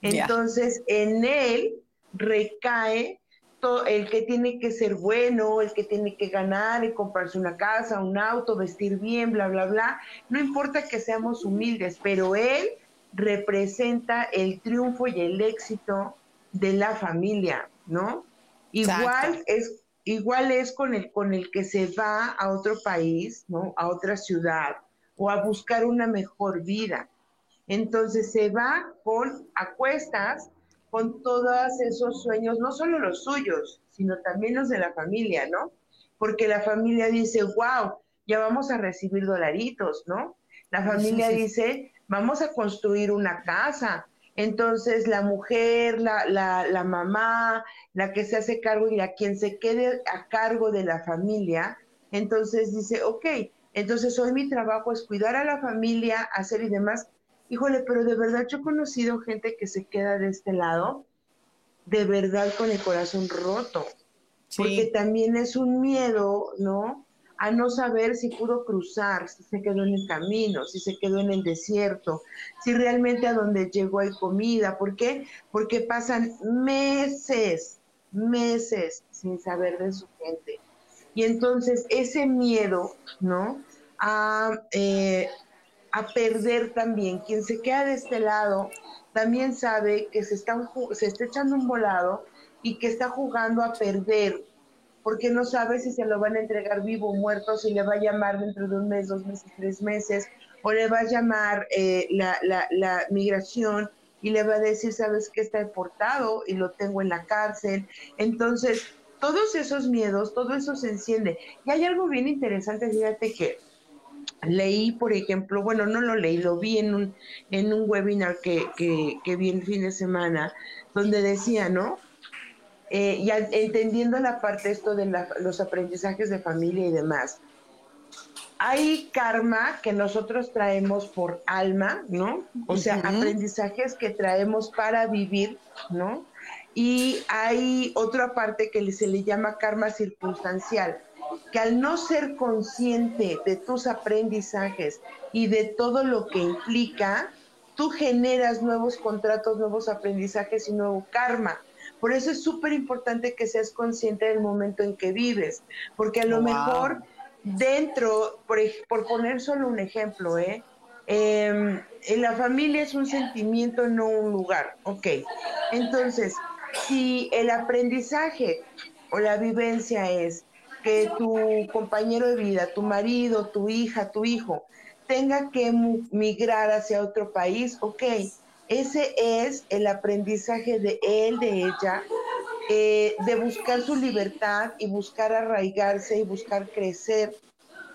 Entonces, en él recae todo, el que tiene que ser bueno, el que tiene que ganar y comprarse una casa, un auto, vestir bien, bla, bla, bla. No importa que seamos humildes, pero él representa el triunfo y el éxito de la familia, ¿no? Igual es, igual es con el, con el que se va a otro país, ¿no? A otra ciudad o a buscar una mejor vida. Entonces se va con acuestas, con todos esos sueños, no solo los suyos, sino también los de la familia, ¿no? Porque la familia dice, wow, ya vamos a recibir dolaritos, ¿no? La familia dice, vamos a construir una casa. Entonces la mujer, la, la, la mamá, la que se hace cargo y la quien se quede a cargo de la familia, entonces dice, ok, entonces hoy mi trabajo es cuidar a la familia, hacer y demás, Híjole, pero de verdad yo he conocido gente que se queda de este lado, de verdad con el corazón roto, porque también es un miedo, ¿no? A no saber si pudo cruzar, si se quedó en el camino, si se quedó en el desierto, si realmente a donde llegó hay comida. ¿Por qué? Porque pasan meses, meses sin saber de su gente. Y entonces ese miedo, ¿no? A, eh, a perder también. Quien se queda de este lado también sabe que se, están, se está echando un volado y que está jugando a perder, porque no sabe si se lo van a entregar vivo o muerto, si le va a llamar dentro de un mes, dos meses, tres meses, o le va a llamar eh, la, la, la migración y le va a decir, sabes que está deportado y lo tengo en la cárcel. Entonces, todos esos miedos, todo eso se enciende. Y hay algo bien interesante, fíjate que leí, por ejemplo, bueno, no lo leí, lo vi en un, en un webinar que, que, vi el fin de semana, donde decía, ¿no? Eh, ya entendiendo la parte esto de los aprendizajes de familia y demás, hay karma que nosotros traemos por alma, ¿no? O sea, aprendizajes que traemos para vivir, ¿no? Y hay otra parte que se le llama karma circunstancial, que al no ser consciente de tus aprendizajes y de todo lo que implica, tú generas nuevos contratos, nuevos aprendizajes y nuevo karma. Por eso es súper importante que seas consciente del momento en que vives, porque a lo mejor dentro, por, por poner solo un ejemplo, ¿eh? Em, en la familia es un sentimiento, no un lugar. Ok, entonces, si el aprendizaje o la vivencia es que tu compañero de vida, tu marido, tu hija, tu hijo, tenga que migrar hacia otro país, ok, ese es el aprendizaje de él, de ella, eh, de buscar su libertad y buscar arraigarse y buscar crecer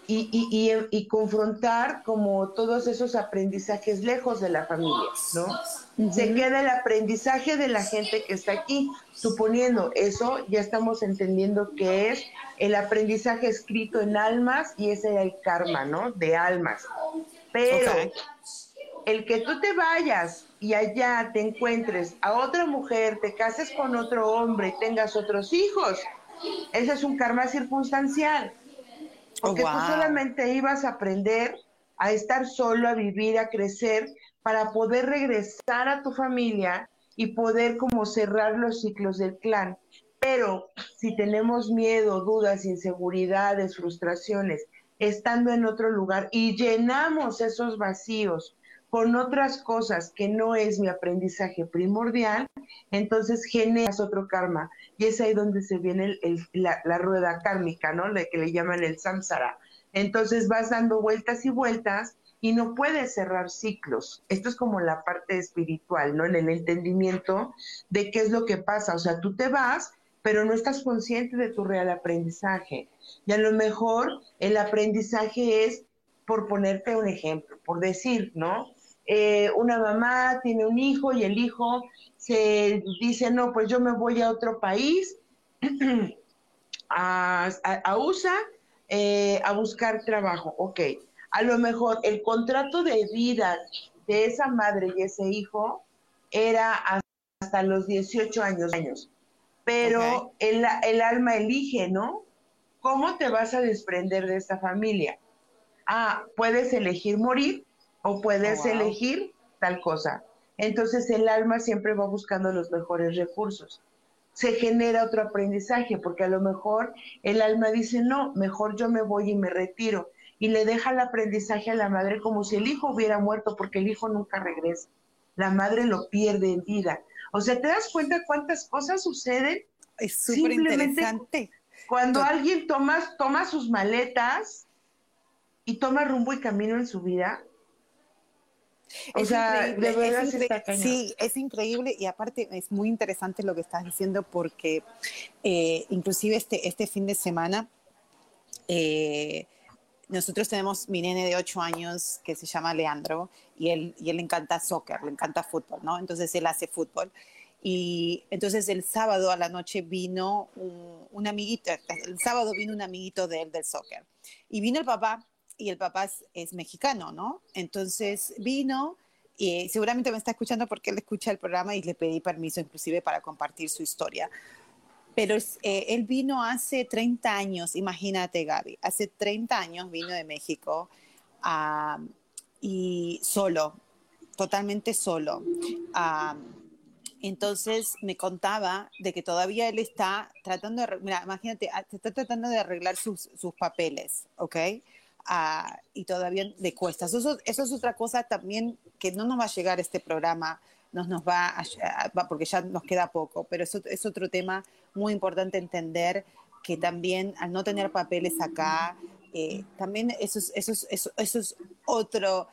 y, y, y, confrontar como todos esos aprendizajes lejos de la familia, ¿no? Se queda el aprendizaje de la gente que está aquí, suponiendo eso, ya estamos entendiendo que es el aprendizaje escrito en almas y ese es el karma, ¿no? De almas. Pero el que tú te vayas y allá te encuentres a otra mujer, te cases con otro hombre tengas otros hijos, ese es un karma circunstancial. Porque tú solamente ibas a aprender a estar solo, a vivir, a crecer, para poder regresar a tu familia y poder como cerrar los ciclos del clan. Pero si tenemos miedo, dudas, inseguridades, frustraciones, estando en otro lugar y llenamos esos vacíos con otras cosas que no es mi aprendizaje primordial, entonces generas otro karma. Y es ahí donde se viene la, rueda kármica, ¿no? La que le llaman el samsara. Entonces vas dando vueltas y vueltas y no puedes cerrar ciclos. Esto es como la parte espiritual, ¿no? En el entendimiento de qué es lo que pasa. O sea, tú te vas, pero no estás consciente de tu real aprendizaje. Y a lo mejor el aprendizaje es, por ponerte un ejemplo, por decir, ¿no? Eh, una mamá tiene un hijo y el hijo se dice, no, pues yo me voy a otro país, a, USA, eh, a buscar trabajo. Ok, a lo mejor el contrato de vida de esa madre y ese hijo era hasta los 18 años, pero el, el alma elige, ¿no? ¿Cómo te vas a desprender de esta familia? Ah, puedes elegir morir o puedes oh, elegir tal cosa. Entonces el alma siempre va buscando los mejores recursos. Se genera otro aprendizaje porque a lo mejor el alma dice, no, mejor yo me voy y me retiro. Y le deja el aprendizaje a la madre como si el hijo hubiera muerto porque el hijo nunca regresa. La madre lo pierde en vida. O sea, ¿te das cuenta cuántas cosas suceden? Es súper interesante. Cuando alguien toma, toma sus maletas y toma rumbo y camino en su vida, o sea, de verdad Sí, es increíble y aparte es muy interesante lo que estás diciendo porque eh, inclusive este, este fin de semana eh, nosotros tenemos mi nene de 8 años que se llama Leandro y él, y él le encanta soccer, le encanta fútbol, ¿no? Entonces él hace fútbol. Y entonces el sábado a la noche vino un, un amiguito, el sábado vino un amiguito de él del soccer. Y vino el papá y el papá es, mexicano, ¿no? Entonces vino y seguramente me está escuchando porque él escucha el programa y le pedí permiso inclusive para compartir su historia. Pero eh, él vino hace 30 años, imagínate Gaby, hace 30 años vino de México y solo, totalmente solo. entonces me contaba de que todavía él está tratando de, mira, imagínate, está tratando de arreglar sus, sus papeles, ¿ok? Y todavía le cuesta. Eso, eso, es otra cosa también que no nos va a llegar este programa, nos, nos va, a, porque ya nos queda poco, pero eso es otro tema muy importante entender que también al no tener papeles acá, eh, también eso es, eso, es, eso, es otro,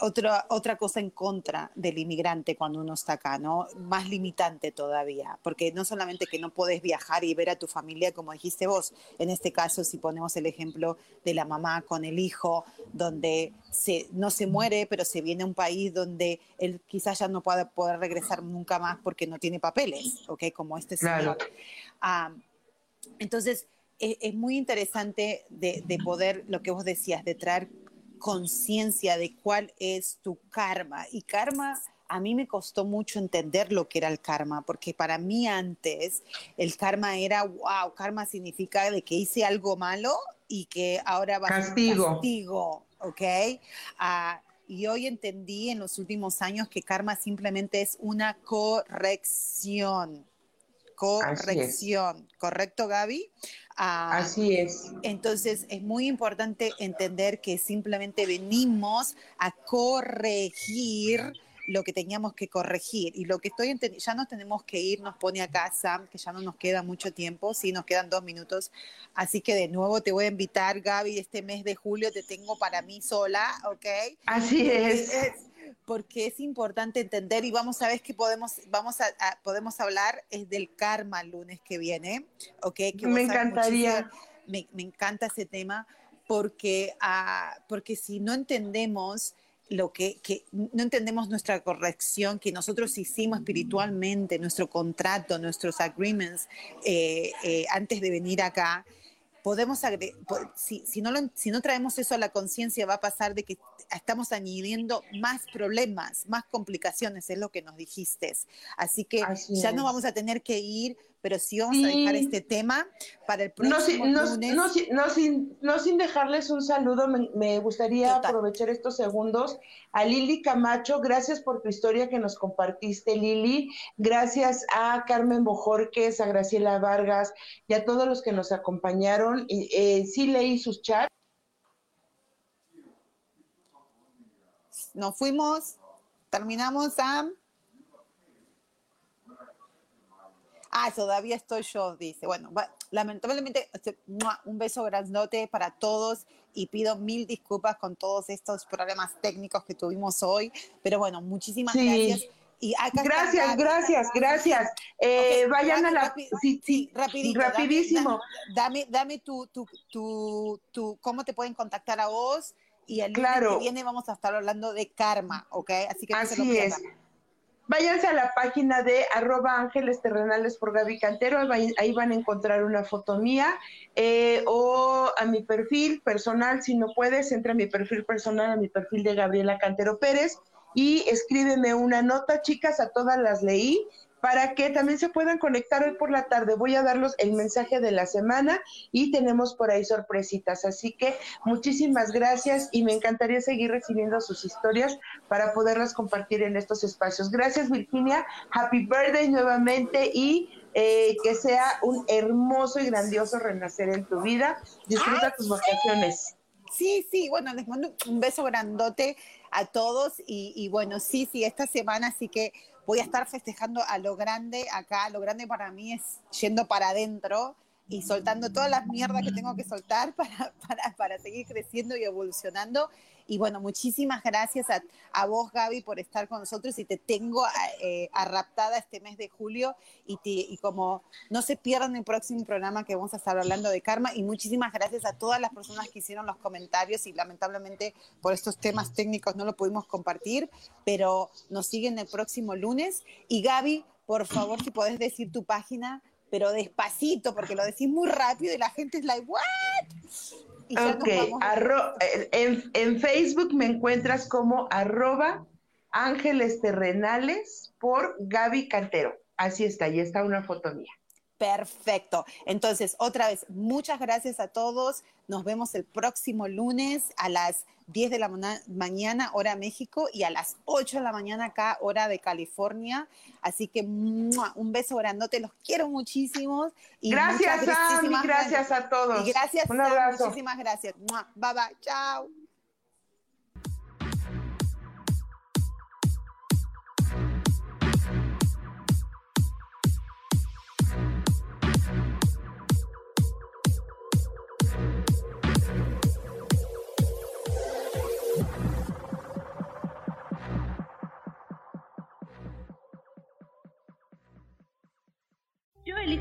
otra, otra cosa en contra del inmigrante cuando uno está acá, ¿no? Más limitante todavía, porque no solamente que no puedes viajar y ver a tu familia, como dijiste vos, en este caso, si ponemos el ejemplo de la mamá con el hijo, donde se, no se muere, pero se viene a un país donde él quizás ya no pueda poder regresar nunca más porque no tiene papeles, ¿ok? Como este señor. Ah, entonces, es, es, muy interesante de, de poder, lo que vos decías, de traer conciencia de cuál es tu karma. Y karma, a mí me costó mucho entender lo que era el karma, porque para mí antes el karma era, wow, karma significa de que hice algo malo y que ahora va castigo. a ser castigo, ¿ok? Uh, y hoy entendí en los últimos años que karma simplemente es una corrección. Corrección. ¿Correcto, Gaby? Uh, Así es. Entonces es muy importante entender que simplemente venimos a corregir lo que teníamos que corregir. Y lo que estoy ya nos tenemos que ir, nos pone acá Sam, que ya no nos queda mucho tiempo, sí, nos quedan dos minutos. Así que de nuevo te voy a invitar, Gaby, este mes de julio te tengo para mí sola, ¿ok? Así es. es porque es importante entender y vamos a ver que podemos, vamos a, a, podemos hablar es del karma el lunes que viene, ¿ok? Que me encantaría. Me, me, encanta ese tema porque, uh, porque si no entendemos lo que, que, no entendemos nuestra corrección que nosotros hicimos espiritualmente, nuestro contrato, nuestros agreements eh, eh, antes de venir acá, podemos si, si, no lo, si no traemos eso a la conciencia va a pasar de que estamos añadiendo más problemas, más complicaciones, es lo que nos dijiste. Así que Así ya es. no vamos a tener que ir, pero sí vamos a dejar este tema para el No, próximo no, lunes. no sin- no sin, no sin dejarles un saludo, me, me gustaría Total. aprovechar estos segundos a Lili Camacho. Gracias por tu historia que nos compartiste, Lili. Gracias a Carmen Bojorques, a Graciela Vargas y a todos los que nos acompañaron. Y, eh, sí leí sus chats. Nos fuimos, terminamos, Sam. Ah, todavía estoy yo, dice. Bueno, va- lamentablemente, este, un beso grandote para todos y pido mil disculpas con todos estos problemas técnicos que tuvimos hoy. Pero bueno, muchísimas Sí. gracias. Y acá Gracias, gracias, gracias. Eh, Ok, vayan a la... rapi- sí, sí, rapidito, dame- rapidísimo. Dame, dame tu, tu, tu, tu, cómo te pueden contactar a vos. Y el lunes Claro. que viene vamos a estar hablando de karma, ¿ok? Así que no se lo Así es. Váyanse a la página de arroba ángeles terrenales por Gaby Cantero, ahí van a encontrar una foto mía, eh, o a mi perfil personal, si no puedes, entra a mi perfil personal, a mi perfil de Gabriela Cantero Pérez, y escríbeme una nota, chicas, a todas las leí, para que también se puedan conectar hoy por la tarde. Voy a darlos el mensaje de la semana y tenemos por ahí sorpresitas. Así que muchísimas gracias y me encantaría seguir recibiendo sus historias para poderlas compartir en estos espacios. Gracias Virginia, happy birthday nuevamente y eh, que sea un hermoso y grandioso renacer en tu vida. Disfruta tus vacaciones. Sí, sí, bueno, les mando un beso grandote a todos y, y bueno, sí, sí, esta semana sí que voy a estar festejando a lo grande acá. Lo grande para mí es yendo para adentro y soltando todas las mierdas que tengo que soltar para, para, para seguir creciendo y evolucionando. Y bueno, muchísimas gracias a, a vos, Gaby, por estar con nosotros y te tengo eh, arraptada este mes de julio y, te, y como no se pierdan el próximo programa que vamos a estar hablando de karma y muchísimas gracias a todas las personas que hicieron los comentarios y lamentablemente por estos temas técnicos no lo pudimos compartir, pero nos siguen el próximo lunes. Y Gaby, por favor, si podés decir tu página, pero despacito, porque lo decís muy rápido y la gente es like, ¿what? Y Ok, arro- en, en Facebook me encuentras como arroba ángeles terrenales por Gaby Cantero. Así está, ahí está una foto mía. Perfecto. Entonces, otra vez, muchas gracias a todos. Nos vemos el próximo lunes a las 10 de la mañana, hora México, y a las 8 de la mañana acá, hora de California. Así que ¡mua! un beso grandote, los quiero muchísimo. Y Gracias, Sam, gracias a todos. Y gracias, Un Sam, abrazo. muchísimas gracias. ¡Mua! Bye bye, chao.